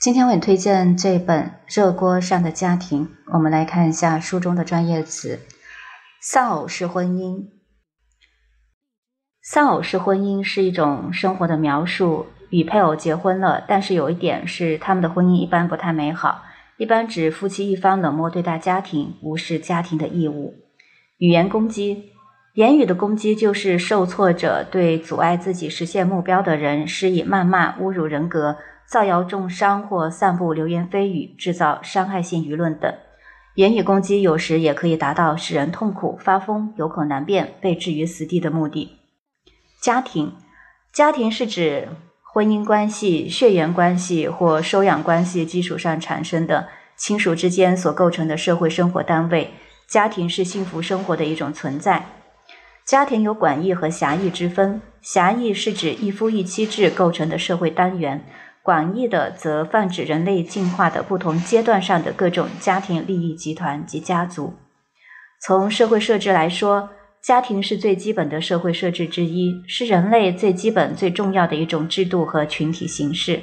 今天为你推荐这本《热锅上的家庭》，我们来看一下书中的专业词：丧偶式婚姻。丧偶式婚姻是一种生活的描述，与配偶结婚了，但是有一点是他们的婚姻一般不太美好，一般指夫妻一方冷漠对待家庭，无视家庭的义务。语言攻击，言语的攻击就是受挫者对阻碍自己实现目标的人施以谩骂、侮辱人格。造谣重伤或散布流言蜚语，制造伤害性舆论等言语攻击，有时也可以达到使人痛苦、发疯、有口难辩、被置于死地的目的。家庭，家庭是指婚姻关系、血缘关系或收养关系基础上产生的亲属之间所构成的社会生活单位。家庭是幸福生活的一种存在。家庭有广义和狭义之分，狭义是指一夫一妻制构成的社会单元。广义的则泛指人类进化的不同阶段上的各种家庭利益集团及家族。从社会设置来说，家庭是最基本的社会设置之一，是人类最基本最重要的一种制度和群体形式。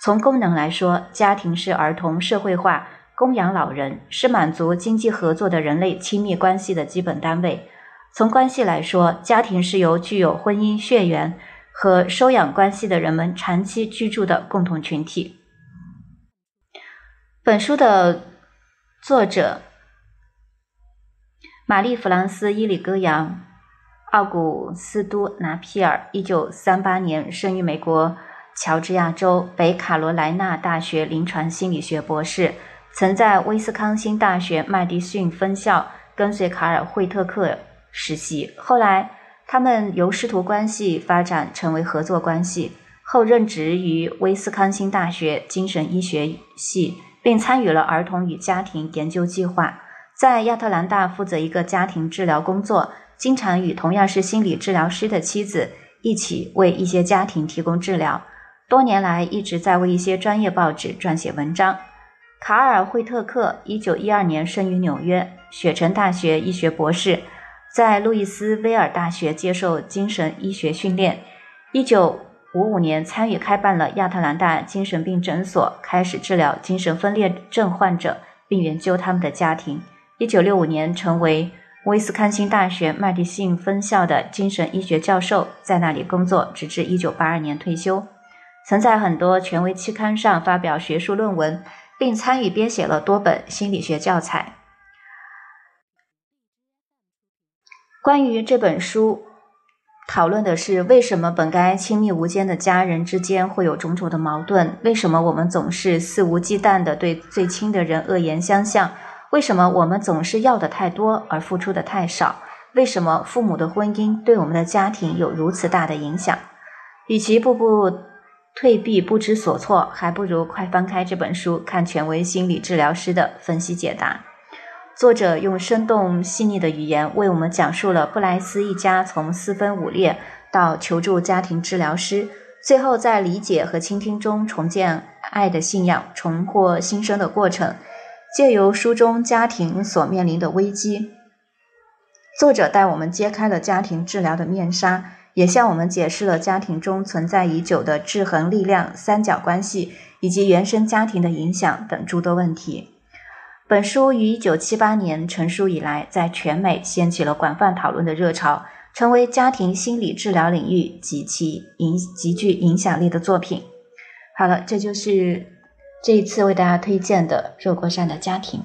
从功能来说，家庭是儿童社会化、供养老人，是满足经济合作的人类亲密关系的基本单位。从关系来说，家庭是由具有婚姻血缘。和收养关系的人们长期居住的共同群体。本书的作者玛丽·弗朗斯·伊里戈扬·奥古斯都·拿皮尔，一九三八年生于美国乔治亚州北卡罗来纳大学临床心理学博士，曾在威斯康星大学麦迪逊分校跟随卡尔·惠特克实习，后来。他们由师徒关系发展成为合作关系，后任职于威斯康星大学精神医学系，并参与了儿童与家庭研究计划。在亚特兰大负责一个家庭治疗工作，经常与同样是心理治疗师的妻子一起为一些家庭提供治疗。多年来一直在为一些专业报纸撰写文章。卡尔·惠特克，一九一二年生于纽约，雪城大学医学博士。在路易斯威尔大学接受精神医学训练。一九五五年参与开办了亚特兰大精神病诊所，开始治疗精神分裂症患者，并研究他们的家庭。一九六五年成为威斯康星大学麦迪逊分校的精神医学教授，在那里工作直至一九八二年退休。曾在很多权威期刊上发表学术论文，并参与编写了多本心理学教材。关于这本书，讨论的是为什么本该亲密无间的家人之间会有种种的矛盾？为什么我们总是肆无忌惮地对最亲的人恶言相向？为什么我们总是要的太多而付出的太少？为什么父母的婚姻对我们的家庭有如此大的影响？与其步步退避不知所措，还不如快翻开这本书，看权威心理治疗师的分析解答。作者用生动细腻的语言为我们讲述了布莱斯一家从四分五裂到求助家庭治疗师，最后在理解和倾听中重建爱的信仰、重获新生的过程。借由书中家庭所面临的危机，作者带我们揭开了家庭治疗的面纱，也向我们解释了家庭中存在已久的制衡力量、三角关系以及原生家庭的影响等诸多问题。本书于一九七八年成书以来，在全美掀起了广泛讨论的热潮，成为家庭心理治疗领域极其影极具影响力的作品。好了，这就是这一次为大家推荐的《热锅上的家庭》。